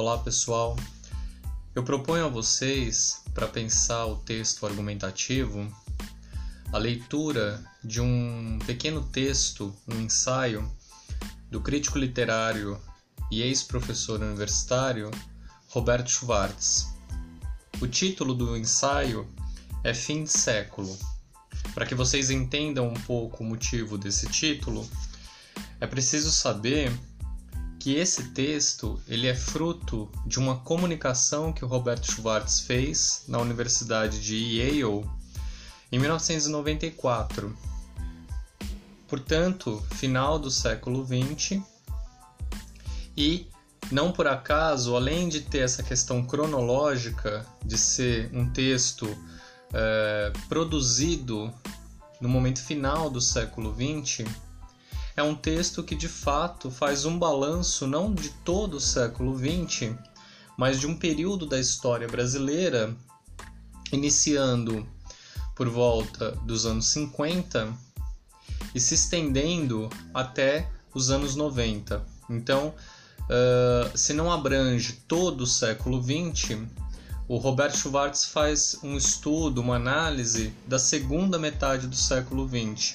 Olá pessoal, eu proponho a vocês, para pensar o texto argumentativo, a leitura de um pequeno texto, um ensaio, do crítico literário e ex-professor universitário Roberto Schwartz. O título do ensaio é Fim de Século. Para que vocês entendam um pouco o motivo desse título, é preciso saber que esse texto ele é fruto de uma comunicação que o Roberto Schwartz fez na Universidade de Yale em 1994. Portanto, final do século XX e não por acaso, além de ter essa questão cronológica de ser um texto é, produzido no momento final do século XX, é um texto que de fato faz um balanço não de todo o século XX, mas de um período da história brasileira, iniciando por volta dos anos 50 e se estendendo até os anos 90. Então, uh, se não abrange todo o século XX, o Roberto Schwartz faz um estudo, uma análise da segunda metade do século XX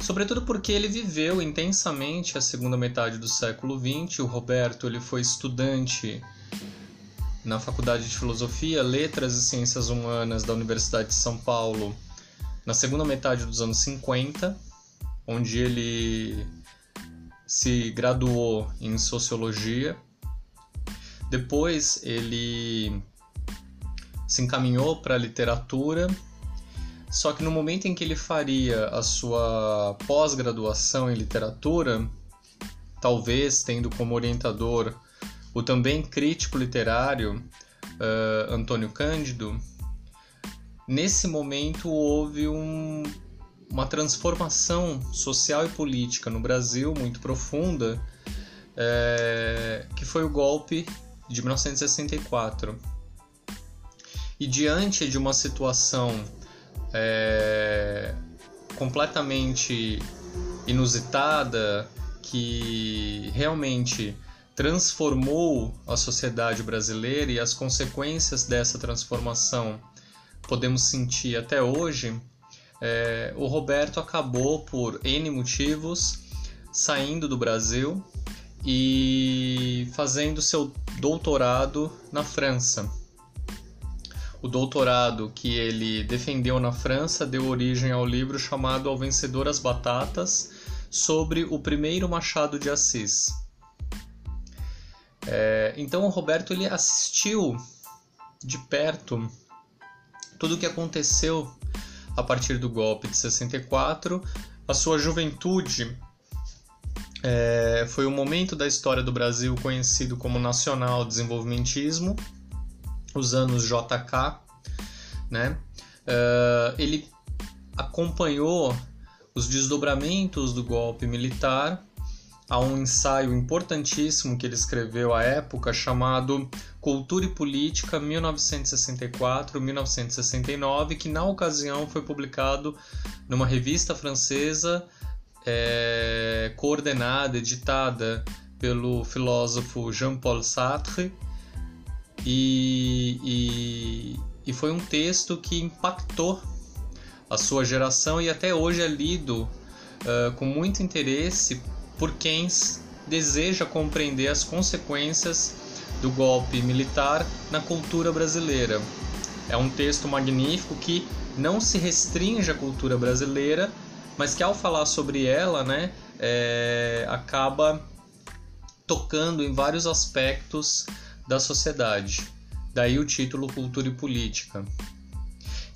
Sobretudo porque ele viveu intensamente a segunda metade do século XX. O Roberto ele foi estudante na Faculdade de Filosofia, Letras e Ciências Humanas da Universidade de São Paulo na segunda metade dos anos 50, onde ele se graduou em Sociologia. Depois ele se encaminhou para a literatura só que no momento em que ele faria a sua pós-graduação em literatura, talvez tendo como orientador o também crítico literário uh, Antônio Cândido, nesse momento houve um, uma transformação social e política no Brasil muito profunda, é, que foi o golpe de 1964. E diante de uma situação é, completamente inusitada que realmente transformou a sociedade brasileira e as consequências dessa transformação podemos sentir até hoje, é, o Roberto acabou por N motivos saindo do Brasil e fazendo seu doutorado na França. O doutorado que ele defendeu na França deu origem ao livro chamado Ao Vencedor as Batatas, sobre o primeiro Machado de Assis. É, então o Roberto ele assistiu de perto tudo o que aconteceu a partir do golpe de 64. A sua juventude é, foi o momento da história do Brasil conhecido como nacional desenvolvimentismo os anos JK, né? Uh, ele acompanhou os desdobramentos do golpe militar a um ensaio importantíssimo que ele escreveu à época chamado Cultura e Política 1964-1969, que na ocasião foi publicado numa revista francesa é, coordenada, editada pelo filósofo Jean-Paul Sartre e, e, e foi um texto que impactou a sua geração e até hoje é lido uh, com muito interesse por quem deseja compreender as consequências do golpe militar na cultura brasileira. É um texto magnífico que não se restringe à cultura brasileira, mas que ao falar sobre ela, né, é, acaba tocando em vários aspectos da sociedade. Daí o título Cultura e Política.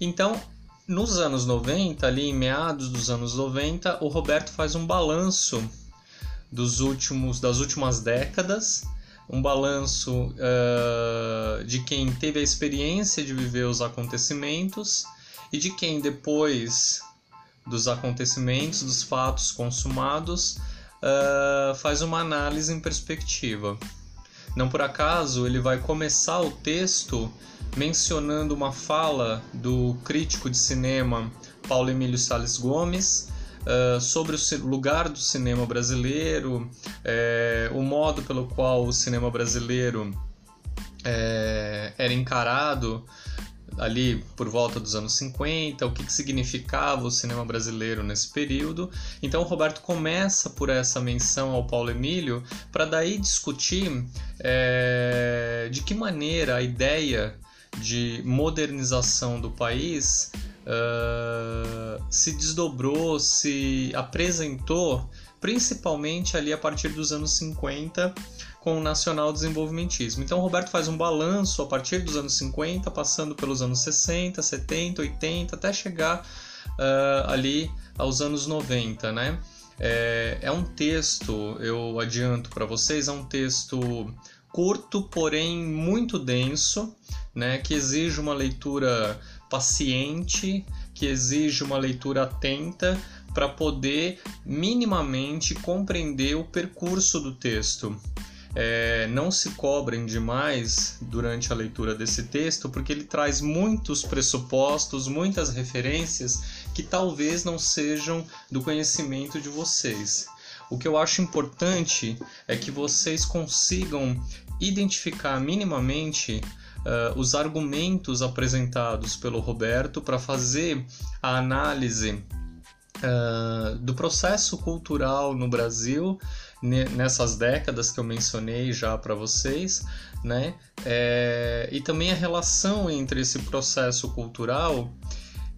Então, nos anos 90, ali em meados dos anos 90, o Roberto faz um balanço dos últimos das últimas décadas, um balanço uh, de quem teve a experiência de viver os acontecimentos e de quem depois dos acontecimentos, dos fatos consumados, uh, faz uma análise em perspectiva. Não por acaso ele vai começar o texto mencionando uma fala do crítico de cinema Paulo Emílio Sales Gomes, uh, sobre o lugar do cinema brasileiro, é, o modo pelo qual o cinema brasileiro é, era encarado ali por volta dos anos 50, o que, que significava o cinema brasileiro nesse período. Então o Roberto começa por essa menção ao Paulo Emílio para daí discutir é, de que maneira a ideia de modernização do país uh, se desdobrou, se apresentou principalmente ali a partir dos anos 50 com o nacional desenvolvimentismo. Então, Roberto faz um balanço a partir dos anos 50, passando pelos anos 60, 70, 80, até chegar uh, ali aos anos 90, né? É, é um texto, eu adianto para vocês, é um texto curto, porém muito denso, né? Que exige uma leitura paciente, que exige uma leitura atenta para poder minimamente compreender o percurso do texto é, não se cobrem demais durante a leitura desse texto, porque ele traz muitos pressupostos, muitas referências que talvez não sejam do conhecimento de vocês. O que eu acho importante é que vocês consigam identificar minimamente uh, os argumentos apresentados pelo Roberto para fazer a análise uh, do processo cultural no Brasil nessas décadas que eu mencionei já para vocês, né? É, e também a relação entre esse processo cultural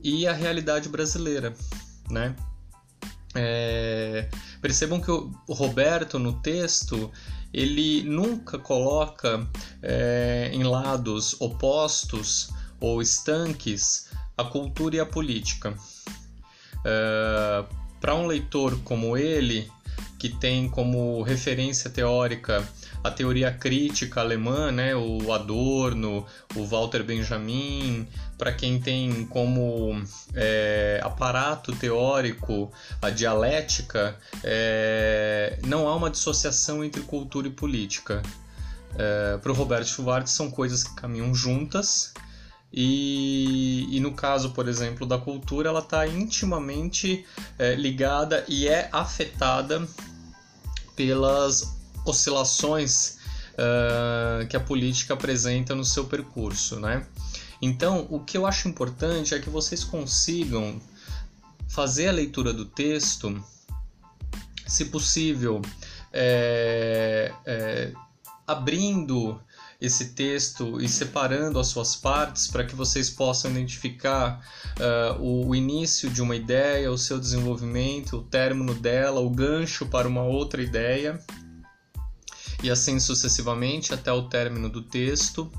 e a realidade brasileira, né? É, percebam que o Roberto no texto ele nunca coloca é, em lados opostos ou estanques a cultura e a política. É, Para um leitor como ele, que tem como referência teórica a teoria crítica alemã, né, o Adorno, o Walter Benjamin, para quem tem como é, aparato teórico a dialética, é, não há uma dissociação entre cultura e política. É, para o Roberto Schwartz são coisas que caminham juntas e, e, no caso, por exemplo, da cultura, ela está intimamente é, ligada e é afetada pelas oscilações uh, que a política apresenta no seu percurso, né? Então, o que eu acho importante é que vocês consigam fazer a leitura do texto, se possível, é, é, abrindo esse texto e separando as suas partes para que vocês possam identificar uh, o, o, início de uma ideia, o seu desenvolvimento, o término dela, o gancho para uma outra ideia e assim sucessivamente até o término do texto,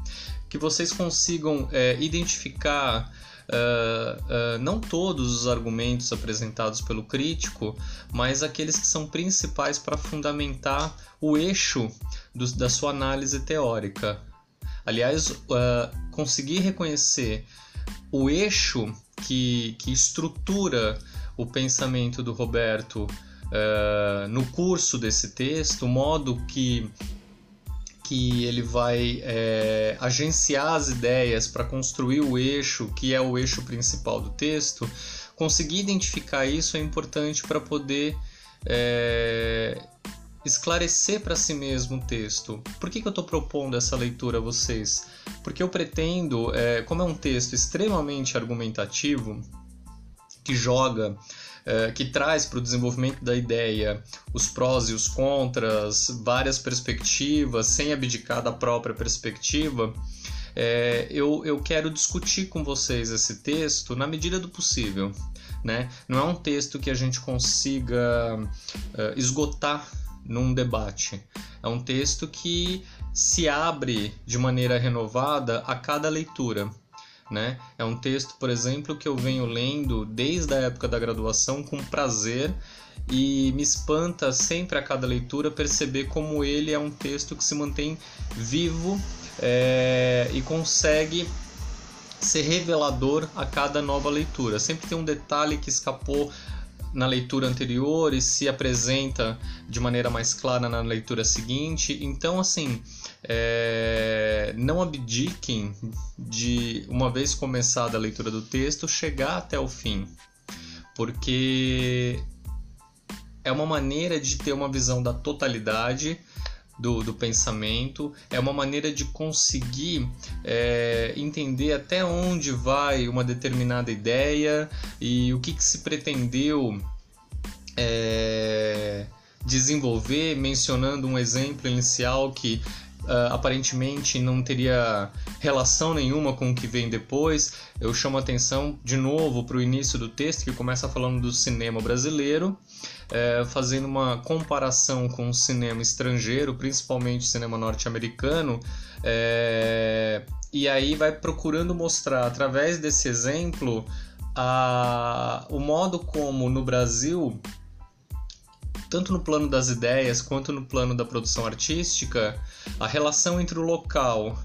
que vocês consigam é, identificar Uh, não todos os argumentos apresentados pelo crítico, mas aqueles que são principais para fundamentar o eixo do, da sua análise teórica. Aliás, uh, conseguir reconhecer o eixo que, que estrutura o pensamento do Roberto no curso desse texto, o modo que, que ele vai é, agenciar as ideias para construir o eixo, que é o eixo principal do texto, conseguir identificar isso é importante para poder é, esclarecer para si mesmo o texto. Por que, que eu estou propondo essa leitura a vocês? Porque eu pretendo, é, como é um texto extremamente argumentativo, que joga, é, que traz para o desenvolvimento da ideia os prós e os contras, várias perspectivas, sem abdicar da própria perspectiva, é, eu, eu quero discutir com vocês esse texto na medida do possível. Né? Não é um texto que a gente consiga uh, esgotar num debate. É um texto que se abre de maneira renovada a cada leitura. Né? É um texto, por exemplo, que eu venho lendo desde a época da graduação com prazer e me espanta sempre a cada leitura perceber como ele é um texto que se mantém vivo é, e consegue ser revelador a cada nova leitura. Sempre tem um detalhe que escapou na leitura anterior e se apresenta de maneira mais clara na leitura seguinte. Então, assim, é, não abdiquem de, uma vez começada a leitura do texto, chegar até o fim, porque é uma maneira de ter uma visão da totalidade do, do pensamento, é uma maneira de conseguir é, entender até onde vai uma determinada ideia e o que, que se pretendeu é, desenvolver, mencionando um exemplo inicial que Uh, aparentemente não teria relação nenhuma com o que vem depois. Eu chamo atenção de novo para o início do texto, que começa falando do cinema brasileiro, é, fazendo uma comparação com o cinema estrangeiro, principalmente o cinema norte-americano, é, e aí vai procurando mostrar, através desse exemplo, a, o modo como no Brasil tanto no plano das ideias quanto no plano da produção artística, a relação entre o local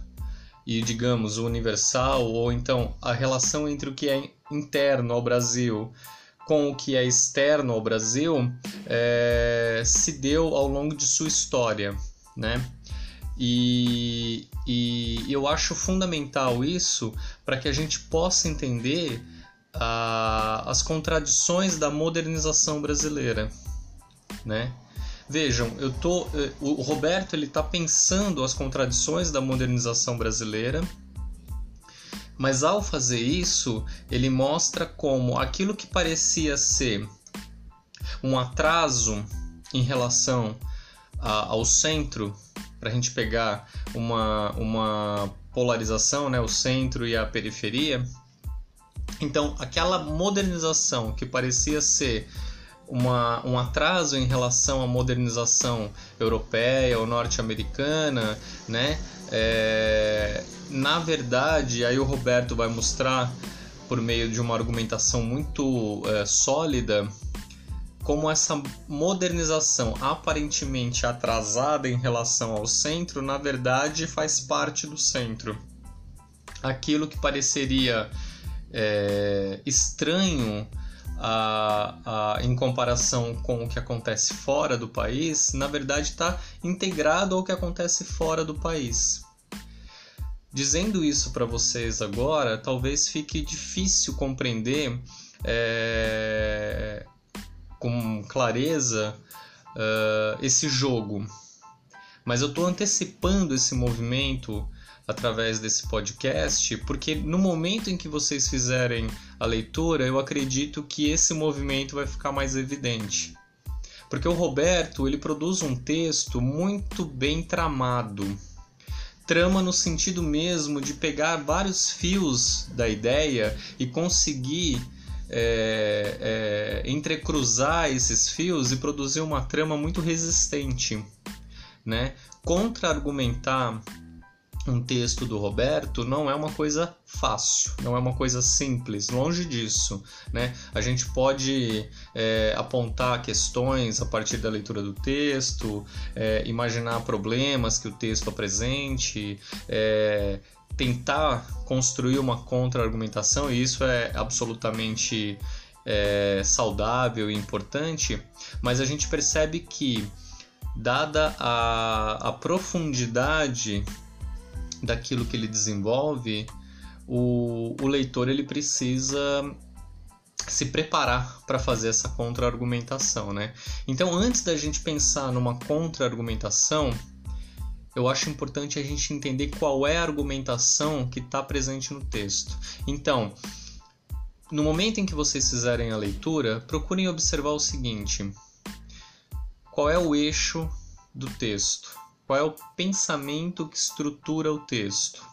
e, digamos, o universal, ou então a relação entre o que é interno ao Brasil com o que é externo ao Brasil é, se deu ao longo de sua história, né? E, e eu acho fundamental isso para que a gente possa entender a, as contradições da modernização brasileira, né? Vejam, eu tô, eh, o Roberto ele está pensando as contradições da modernização brasileira mas ao fazer isso, ele mostra como aquilo que parecia ser um atraso em relação a, ao centro, para a gente pegar uma, uma polarização, né, o centro e a periferia. Então, aquela modernização que parecia ser uma, um atraso em relação à modernização europeia ou norte-americana, né? É, na verdade, aí o Roberto vai mostrar por meio de uma argumentação muito é, sólida como essa modernização aparentemente atrasada em relação ao centro, na verdade faz parte do centro. Aquilo que pareceria é, estranho a, a, em comparação com o que acontece fora do país, na verdade está integrado ao que acontece fora do país. Dizendo isso para vocês agora, talvez fique difícil compreender é, com clareza uh, esse jogo. Mas eu estou antecipando esse movimento através desse podcast, porque no momento em que vocês fizerem a leitura, eu acredito que esse movimento vai ficar mais evidente. Porque o Roberto, ele produz um texto muito bem tramado trama no sentido mesmo de pegar vários fios da ideia e conseguir é, é, entrecruzar esses fios e produzir uma trama muito resistente, né? Contra-argumentar um texto do Roberto não é uma coisa fácil, não é uma coisa simples, longe disso. Né? A gente pode é, apontar questões a partir da leitura do texto, é, imaginar problemas que o texto apresente, é, tentar construir uma contra-argumentação, e isso é absolutamente é, saudável e importante, mas a gente percebe que, dada a, a profundidade daquilo que ele desenvolve, o, o leitor ele precisa se preparar para fazer essa contra-argumentação, né? Então, antes da gente pensar numa contra-argumentação, eu acho importante a gente entender qual é a argumentação que está presente no texto. Então, no momento em que vocês fizerem a leitura, procurem observar o seguinte: qual é o eixo do texto? Qual é o pensamento que estrutura o texto?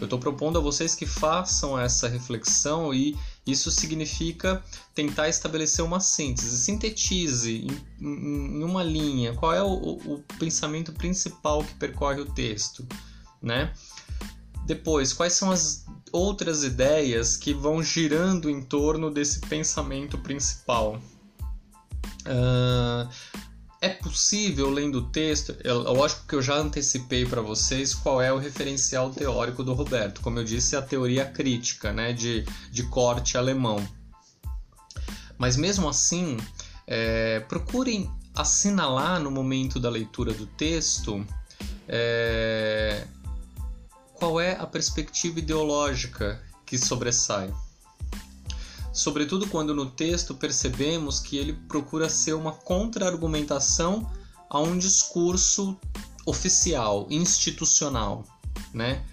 Eu estou propondo a vocês que façam essa reflexão e isso significa tentar estabelecer uma síntese. Sintetize em, em uma linha qual é o, o, pensamento principal que percorre o texto, né? Depois, quais são as outras ideias que vão girando em torno desse pensamento principal? Uh, é possível, lendo o texto, lógico que eu já antecipei para vocês qual é o referencial teórico do Roberto. Como eu disse, é a teoria crítica, né, de, de corte alemão. Mas mesmo assim, é, procurem assinalar no momento da leitura do texto é, qual é a perspectiva ideológica que sobressai. Sobretudo quando no texto percebemos que ele procura ser uma contra-argumentação a um discurso oficial, institucional, né?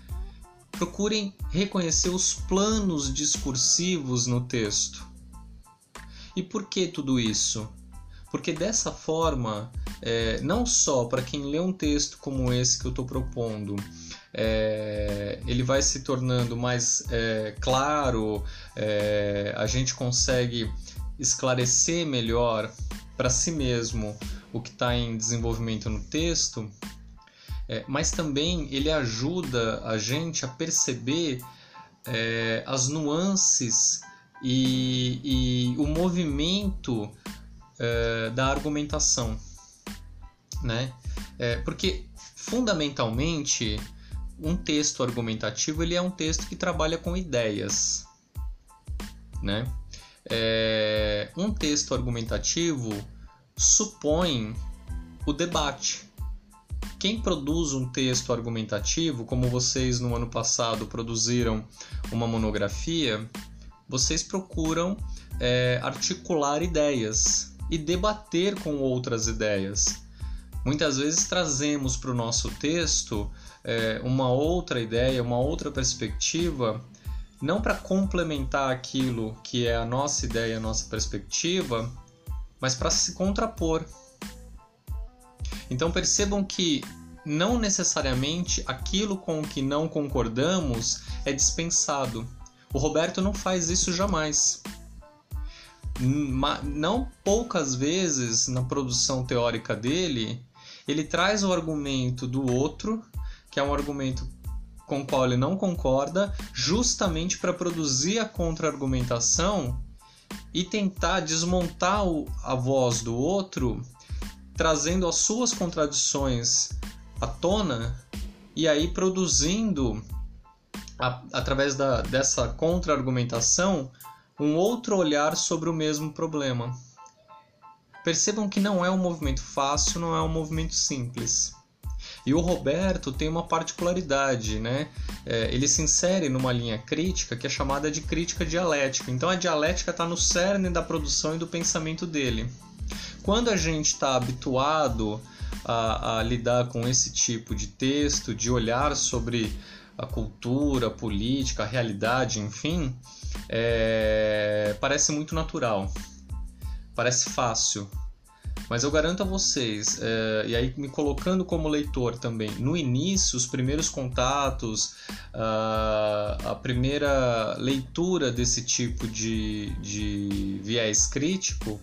Procurem reconhecer os planos discursivos no texto. E por que tudo isso? Porque dessa forma, é, não só para quem lê um texto como esse que eu estou propondo, é, ele vai se tornando mais é, claro, é, a gente consegue esclarecer melhor para si mesmo o que está em desenvolvimento no texto, é, mas também ele ajuda a gente a perceber é, as nuances e, e o movimento é, da argumentação, né? Porque fundamentalmente um texto argumentativo ele é um texto que trabalha com ideias, né? É, um texto argumentativo supõe o debate. Quem produz um texto argumentativo, como vocês no ano passado produziram uma monografia, vocês procuram é, articular ideias, e debater com outras ideias. Muitas vezes trazemos para o nosso texto é, uma outra ideia, uma outra perspectiva, não para complementar aquilo que é a nossa ideia, a nossa perspectiva, mas para se contrapor. Então percebam que não necessariamente aquilo com o que não concordamos é dispensado. O Roberto não faz isso jamais não poucas vezes na produção teórica dele, ele traz o argumento do outro, que é um argumento com o qual ele não concorda, justamente para produzir a contra-argumentação e tentar desmontar a voz do outro, trazendo as suas contradições à tona e aí produzindo, a, através da, dessa contra-argumentação, um outro olhar sobre o mesmo problema. Percebam que não é um movimento fácil, não é um movimento simples. E o Roberto tem uma particularidade, né? É, ele se insere numa linha crítica que é chamada de crítica dialética. Então a dialética está no cerne da produção e do pensamento dele. Quando a gente está habituado a, a lidar com esse tipo de texto, de olhar sobre a cultura, a política, a realidade, enfim, é, parece muito natural, parece fácil. Mas eu garanto a vocês, é, e aí me colocando como leitor também, no início, os primeiros contatos, a, a primeira leitura desse tipo de, de viés crítico,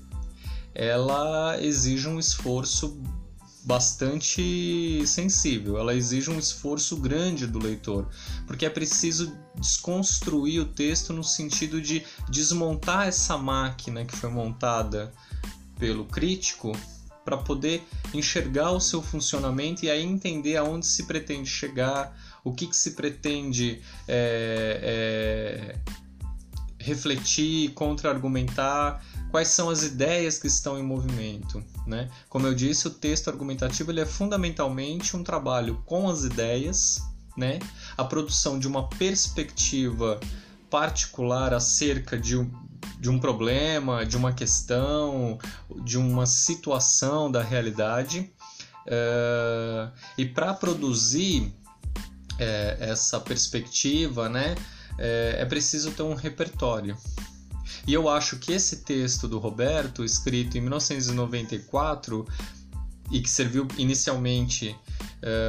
ela exige um esforço bastante sensível, ela exige um esforço grande do leitor, porque é preciso desconstruir o texto no sentido de desmontar essa máquina que foi montada pelo crítico para poder enxergar o seu funcionamento e aí entender aonde se pretende chegar, o que, que se pretende é, é, refletir, contra-argumentar, quais são as ideias que estão em movimento. Né? Como eu disse, o texto argumentativo ele é fundamentalmente um trabalho com as ideias, né? a produção de uma perspectiva particular acerca de um, de um problema, de uma questão, de uma situação da realidade. Uh, e para produzir é, essa perspectiva, né, é, é preciso ter um repertório. E eu acho que esse texto do Roberto, escrito em 1994 e que serviu inicialmente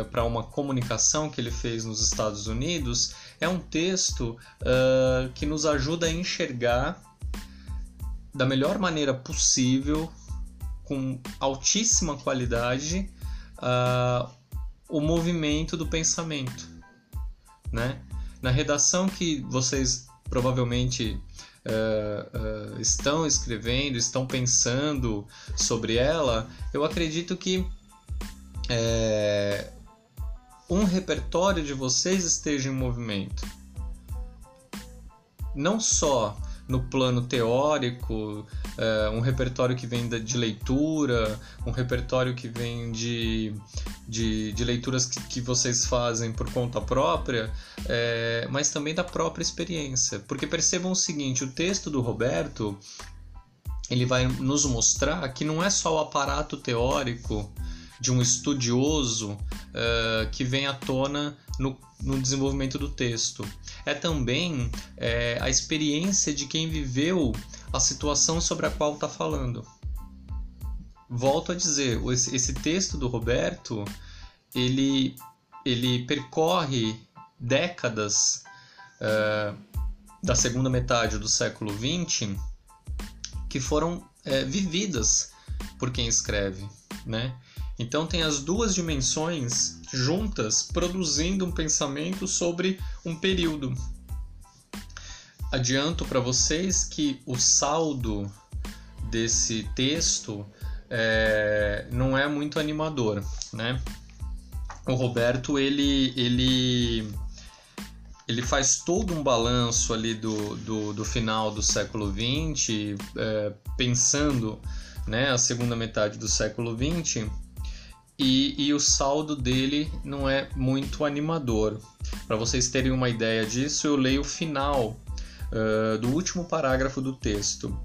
para uma comunicação que ele fez nos Estados Unidos, é um texto uh, que nos ajuda a enxergar da melhor maneira possível, com altíssima qualidade, uh, o movimento do pensamento. Né? Na redação que vocês provavelmente uh, uh, estão escrevendo, estão pensando sobre ela, eu acredito que é, um repertório de vocês esteja em movimento. Não só no plano teórico, uh, um repertório que vem de leitura, um repertório que vem de, de, de leituras que, que, vocês fazem por conta própria, é, mas também da própria experiência. Porque percebam o seguinte: o texto do Roberto ele vai nos mostrar que não é só o aparato teórico de um estudioso uh, que vem à tona no, no, desenvolvimento do texto. É também é, a experiência de quem viveu a situação sobre a qual está falando. Volto a dizer, esse, texto do Roberto, ele, ele percorre décadas uh, da segunda metade do século XX que foram é, vividas por quem escreve, né? Então tem as duas dimensões juntas produzindo um pensamento sobre um período. Adianto para vocês que o saldo desse texto é, não é muito animador, né? O Roberto ele ele ele faz todo um balanço ali do, do, do final do século XX, é, pensando né, a segunda metade do século XX e, e o saldo dele não é muito animador. Para vocês terem uma ideia disso, eu leio o final uh, do último parágrafo do texto.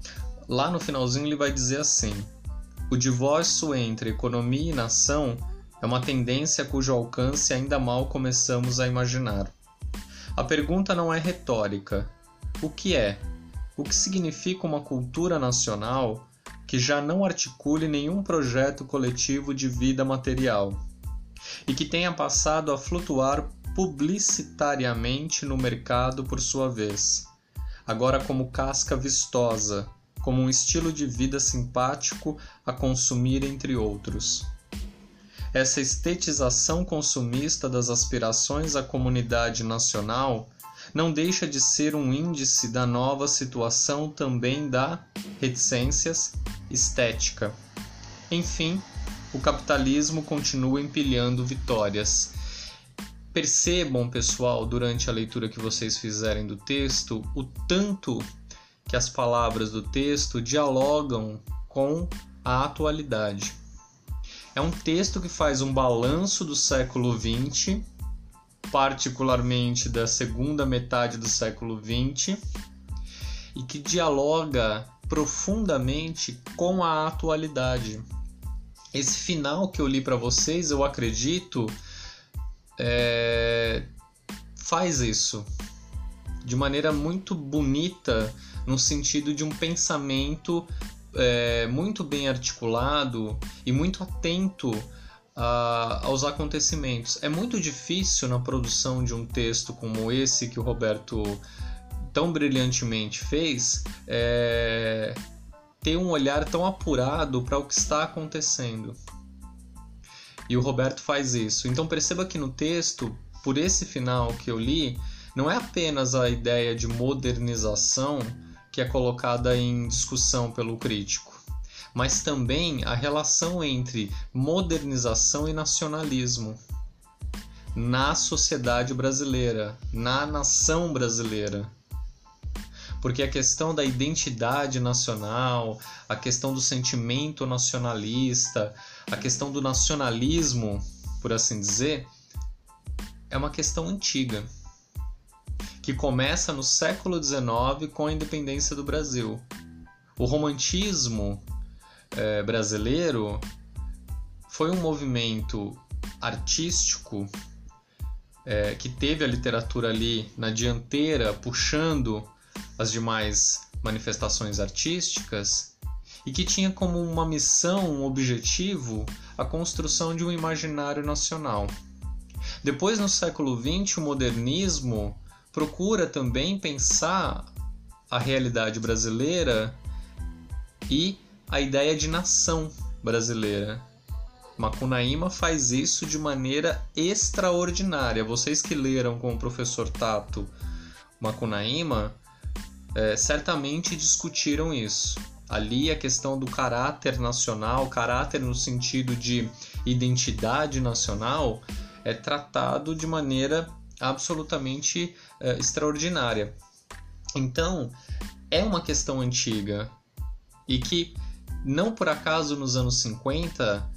Lá no finalzinho ele vai dizer assim: o divórcio entre economia e nação é uma tendência cujo alcance ainda mal começamos a imaginar. A pergunta não é retórica. O que é? O que significa uma cultura nacional que já não articule nenhum projeto coletivo de vida material e que tenha passado a flutuar publicitariamente no mercado por sua vez, agora como casca vistosa, como um estilo de vida simpático a consumir entre outros. Essa estetização consumista das aspirações à comunidade nacional não deixa de ser um índice da nova situação também da reticências estética. Enfim, o capitalismo continua empilhando vitórias. Percebam, pessoal, durante a leitura que vocês fizerem do texto, o tanto que as palavras do texto dialogam com a atualidade. É um texto que faz um balanço do século XX particularmente da segunda metade do século XX, e que dialoga profundamente com a atualidade. Esse final que eu li para vocês, eu acredito, é... faz isso de maneira muito bonita, no sentido de um pensamento é, muito bem articulado e muito atento aos acontecimentos. É muito difícil na produção de um texto como esse que o Roberto tão brilhantemente fez é, ter um olhar tão apurado para o que está acontecendo. E o Roberto faz isso. Então perceba que no texto, por esse final que eu li, não é apenas a ideia de modernização que é colocada em discussão pelo crítico mas também a relação entre modernização e nacionalismo na sociedade brasileira, na nação brasileira. Porque a questão da identidade nacional, a questão do sentimento nacionalista, a questão do nacionalismo, por assim dizer, é uma questão antiga, que começa no século XIX com a independência do Brasil. O romantismo é, brasileiro foi um movimento artístico é, que teve a literatura ali na dianteira, puxando as demais manifestações artísticas e que tinha como uma missão, um objetivo, a construção de um imaginário nacional. Depois, no século XX, o modernismo procura também pensar a realidade brasileira e a ideia de nação brasileira. Macunaíma faz isso de maneira extraordinária. Vocês que leram com o professor Tato Macunaíma é, certamente discutiram isso. Ali a questão do caráter nacional, caráter no sentido de identidade nacional, é tratado de maneira absolutamente é, extraordinária. Então, é uma questão antiga e que não por acaso nos anos 50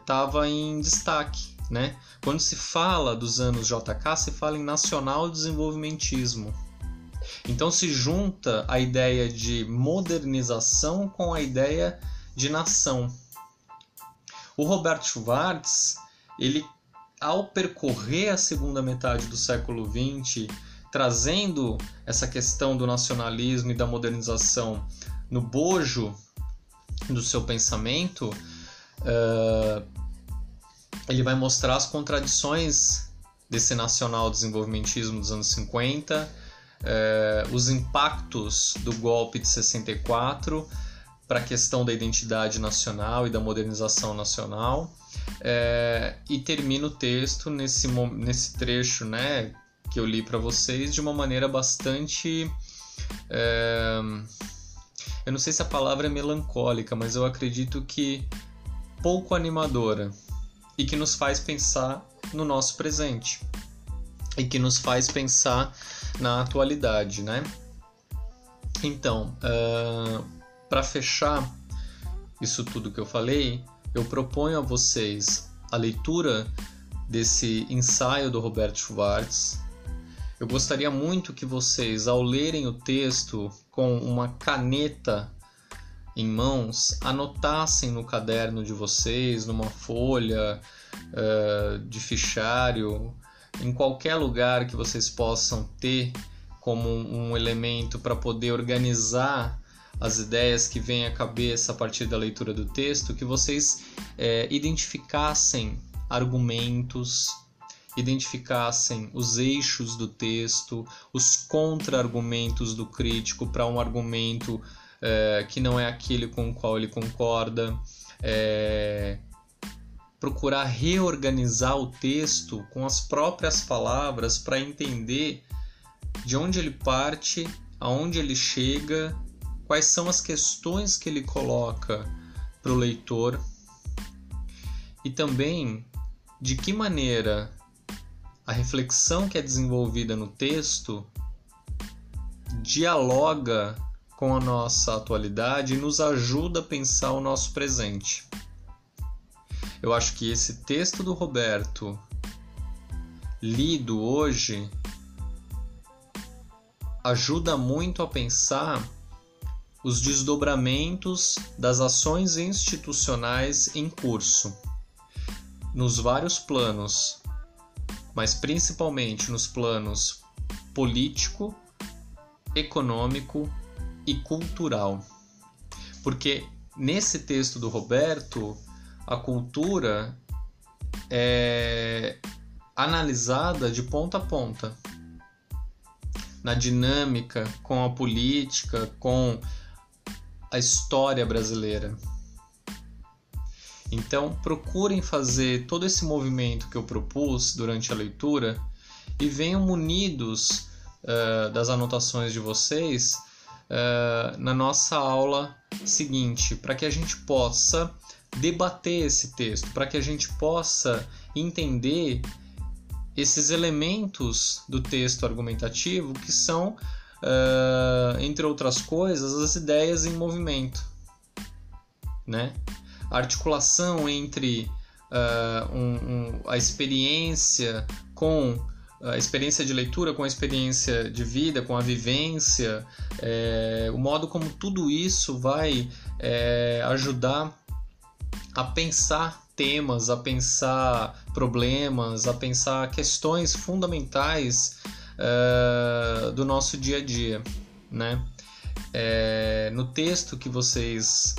estava é, em destaque. Né? Quando se fala dos anos JK, se fala em nacional desenvolvimentismo. Então se junta a ideia de modernização com a ideia de nação. O Roberto Schwartz, ele ao percorrer a segunda metade do século XX, trazendo essa questão do nacionalismo e da modernização no bojo do seu pensamento, uh, ele vai mostrar as contradições desse nacional desenvolvimentismo dos anos 50, uh, os impactos do golpe de 64 para a questão da identidade nacional e da modernização nacional. É, e termina o texto nesse, nesse trecho né, que eu li para vocês de uma maneira bastante. Eu não sei se a palavra é melancólica, mas eu acredito que pouco animadora e que nos faz pensar no nosso presente e que nos faz pensar na atualidade, né? Então, uh, para fechar isso tudo que eu falei, eu proponho a vocês a leitura desse ensaio do Roberto Schwartz. Eu gostaria muito que vocês, ao lerem o texto com uma caneta em mãos, anotassem no caderno de vocês, numa folha uh, de fichário, em qualquer lugar que vocês possam ter como um elemento para poder organizar as ideias que vêm à cabeça a partir da leitura do texto, que vocês é, identificassem argumentos, identificassem os eixos do texto, os contra-argumentos do crítico para um argumento é, que não é aquele com o qual ele concorda, é, procurar reorganizar o texto com as próprias palavras para entender de onde ele parte, aonde ele chega quais são as questões que ele coloca para o leitor e também de que maneira a reflexão que é desenvolvida no texto dialoga com a nossa atualidade e nos ajuda a pensar o nosso presente. Eu acho que esse texto do Roberto, lido hoje, ajuda muito a pensar os desdobramentos das ações institucionais em curso, nos vários planos, mas principalmente nos planos político, econômico e cultural. Porque nesse texto do Roberto, a cultura é analisada de ponta a ponta na dinâmica com a política, com a história brasileira. Então, procurem fazer todo esse movimento que eu propus durante a leitura e venham munidos uh, das anotações de vocês uh, na nossa aula seguinte, para que a gente possa debater esse texto, para que a gente possa entender esses elementos do texto argumentativo que são uh, entre outras coisas, as ideias em movimento, né? Articulação entre uh, um, um, a experiência com a experiência de leitura com a experiência de vida, com a vivência, é, o modo como tudo isso vai é, ajudar a pensar temas, a pensar problemas, a pensar questões fundamentais uh, do nosso dia a dia, né? É, no texto que vocês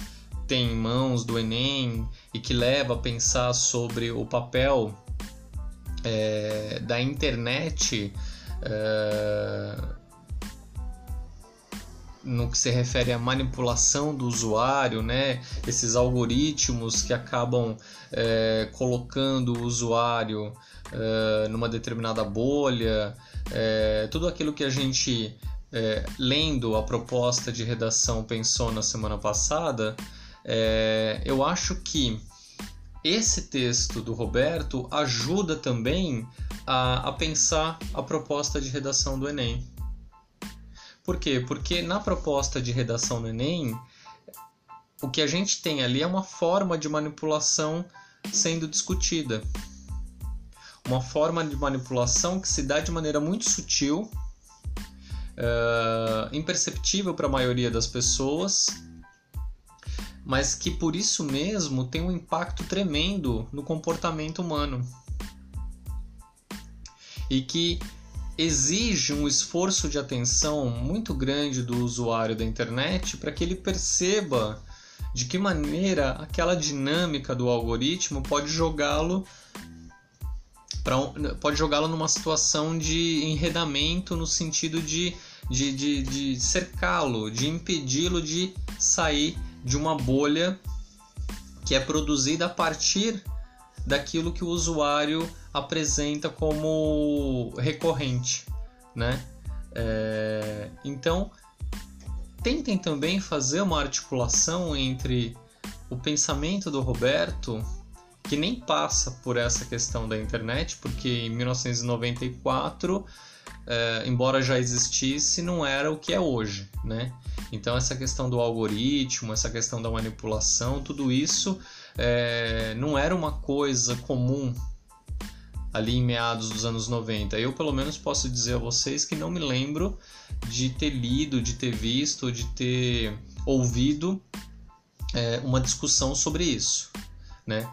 têm em mãos do Enem e que leva a pensar sobre o papel é, da internet é, no que se refere à manipulação do usuário, né? Esses algoritmos que acabam é, colocando o usuário é, numa determinada bolha, é, tudo aquilo que a gente, é, lendo a proposta de redação, pensou na semana passada, é, eu acho que esse texto do Roberto ajuda também a, a pensar a proposta de redação do Enem. Por quê? Porque na proposta de redação no Enem, o que a gente tem ali é uma forma de manipulação sendo discutida. Uma forma de manipulação que se dá de maneira muito sutil, uh, imperceptível para a maioria das pessoas, mas que por isso mesmo tem um impacto tremendo no comportamento humano. E que exige um esforço de atenção muito grande do usuário da internet para que ele perceba de que maneira aquela dinâmica do algoritmo pode jogá-lo pode jogá-lo numa situação de enredamento no sentido de, de, de, de cercá-lo, de impedi-lo de sair de uma bolha que é produzida a partir daquilo que o usuário apresenta como recorrente, né? É, então, tentem também fazer uma articulação entre o pensamento do Roberto, que nem passa por essa questão da internet, porque em 1994, é, embora já existisse, não era o que é hoje, né? Então, essa questão do algoritmo, essa questão da manipulação, tudo isso é, não era uma coisa comum ali em meados dos anos 90. Eu, pelo menos, posso dizer a vocês que não me lembro de ter lido, de ter visto, de ter ouvido é, uma discussão sobre isso, né?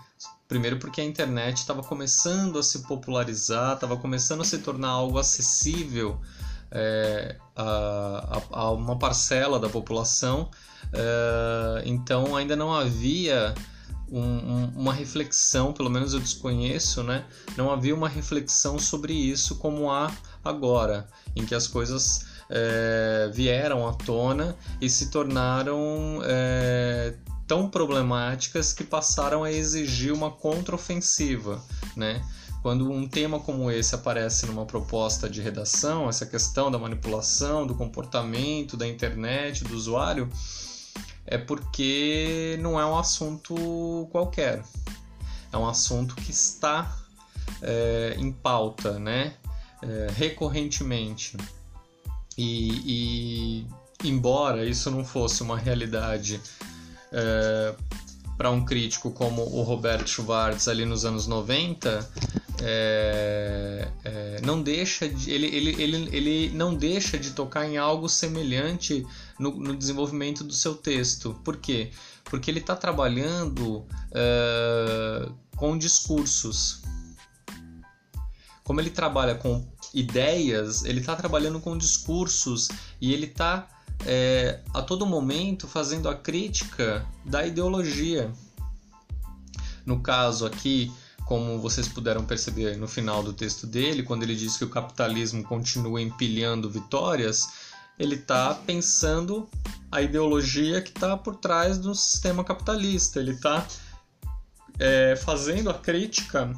Primeiro porque a internet estava começando a se popularizar, estava começando a se tornar algo acessível é, a, a, uma parcela da população, é, então ainda não havia um, um, uma reflexão, pelo menos eu desconheço, né? Não havia uma reflexão sobre isso como há agora, em que as coisas é, vieram à tona e se tornaram é, tão problemáticas que passaram a exigir uma contraofensiva, né? Quando um tema como esse aparece numa proposta de redação, essa questão da manipulação, do comportamento, da internet, do usuário, é porque não é um assunto qualquer. É um assunto que está é, em pauta, né? É, recorrentemente. E, e, embora isso não fosse uma realidade é, para um crítico como o Robert Schwartz ali nos anos 90, é, é, não deixa de, ele, ele, ele, ele não deixa de tocar em algo semelhante no, no desenvolvimento do seu texto. Por quê? Porque ele está trabalhando é, com discursos. Como ele trabalha com ideias, ele está trabalhando com discursos e ele está é, a todo momento fazendo a crítica da ideologia. No caso aqui, como vocês puderam perceber no final do texto dele, quando ele diz que o capitalismo continua empilhando vitórias, ele está pensando a ideologia que está por trás do sistema capitalista. Ele está é, fazendo a crítica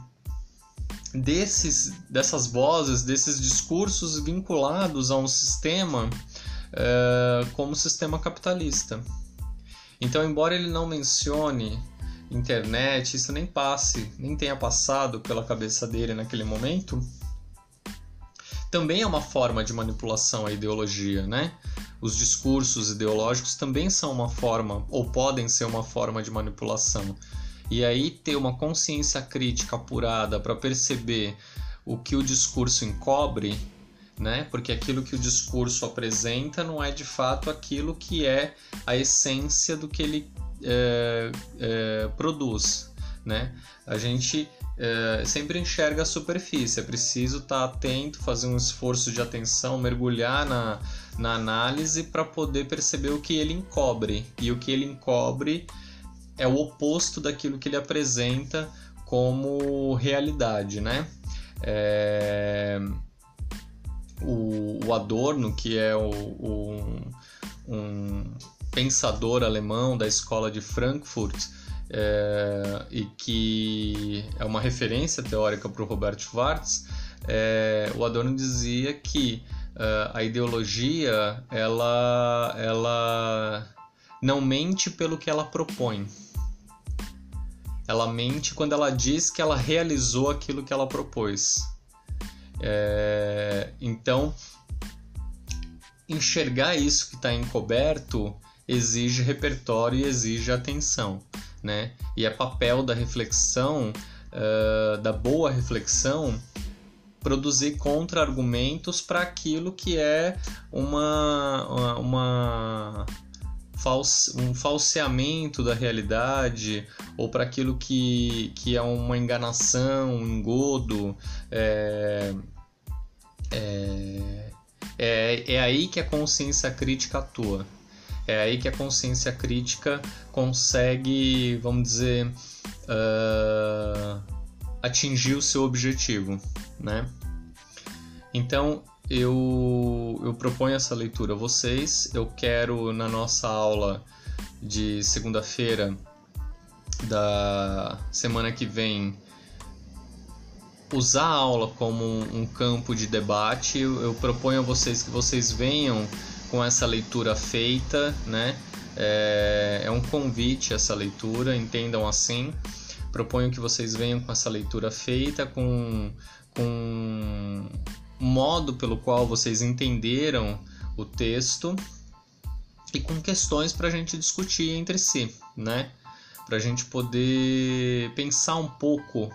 desses, dessas vozes, desses discursos vinculados a um sistema é, como sistema capitalista. Então, embora ele não mencione internet, isso nem passe, nem tenha passado pela cabeça dele naquele momento, também é uma forma de manipulação à ideologia, né? Os discursos ideológicos também são uma forma, ou podem ser uma forma de manipulação. E aí ter uma consciência crítica apurada para perceber o que o discurso encobre, né? Porque aquilo que o discurso apresenta não é de fato aquilo que é a essência do que ele é, é, produz, né? A gente é, sempre enxerga a superfície, é preciso estar tá atento, fazer um esforço de atenção, mergulhar na, na análise para poder perceber o que ele encobre. E o que ele encobre é o oposto daquilo que ele apresenta como realidade, né? É... O, o, Adorno, que é o, o um pensador alemão da escola de Frankfurt é, e que é uma referência teórica para o Robert Schwartz, é, o Adorno dizia que uh, a ideologia ela, ela não mente pelo que ela propõe. Ela mente quando ela diz que ela realizou aquilo que ela propôs. É, então, enxergar isso que está encoberto exige repertório e exige atenção, né? E é papel da reflexão, uh, da boa reflexão, produzir contra-argumentos para aquilo que é uma, uma, uma um falseamento da realidade ou para aquilo que, que é uma enganação, um engodo. É, é, é, é aí que a consciência crítica atua. É aí que a consciência crítica consegue, vamos dizer, uh, atingir o seu objetivo, né? Então, eu, eu proponho essa leitura a vocês. Eu quero, na nossa aula de segunda-feira da semana que vem, usar a aula como um, um campo de debate. Eu, eu, proponho a vocês que vocês venham com essa leitura feita, né? É, é um convite essa leitura, entendam assim. Proponho que vocês venham com essa leitura feita, com, com modo pelo qual vocês entenderam o texto e com questões para a gente discutir entre si, né? Para a gente poder pensar um pouco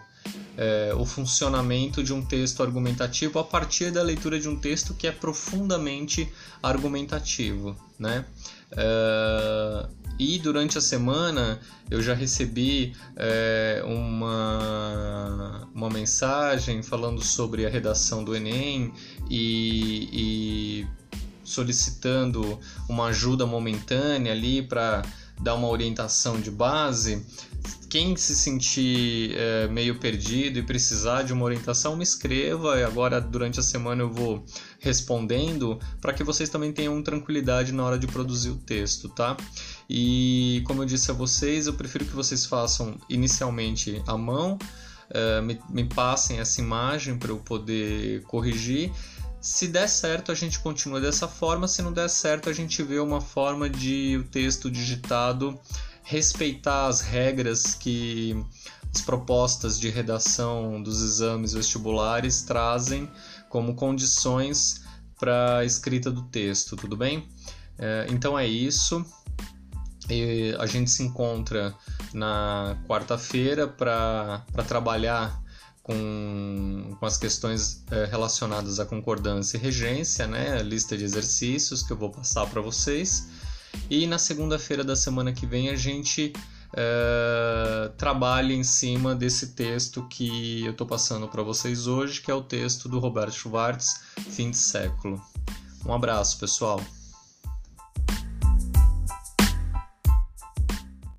é, o funcionamento de um texto argumentativo a partir da leitura de um texto que é profundamente argumentativo, né? É, e durante a semana eu já recebi é, uma, uma mensagem falando sobre a redação do Enem e, e solicitando uma ajuda momentânea ali para dar uma orientação de base. Quem se sentir é, meio perdido e precisar de uma orientação, me escreva. E agora, durante a semana, eu vou respondendo para que vocês também tenham tranquilidade na hora de produzir o texto, tá? E como eu disse a vocês, eu prefiro que vocês façam inicialmente à mão, uh, me, me passem essa imagem para eu poder corrigir. Se der certo, a gente continua dessa forma. Se não der certo, a gente vê uma forma de o texto digitado respeitar as regras que as propostas de redação dos exames vestibulares trazem como condições para a escrita do texto, tudo bem? É, então é isso. E a gente se encontra na quarta-feira para trabalhar com, com as questões é, relacionadas à concordância e regência, né? lista de exercícios que eu vou passar para vocês. E na segunda-feira da semana que vem a gente é, trabalha em cima desse texto que eu estou passando para vocês hoje, que é o texto do Roberto Schwartz, Fim de Século. Um abraço, pessoal!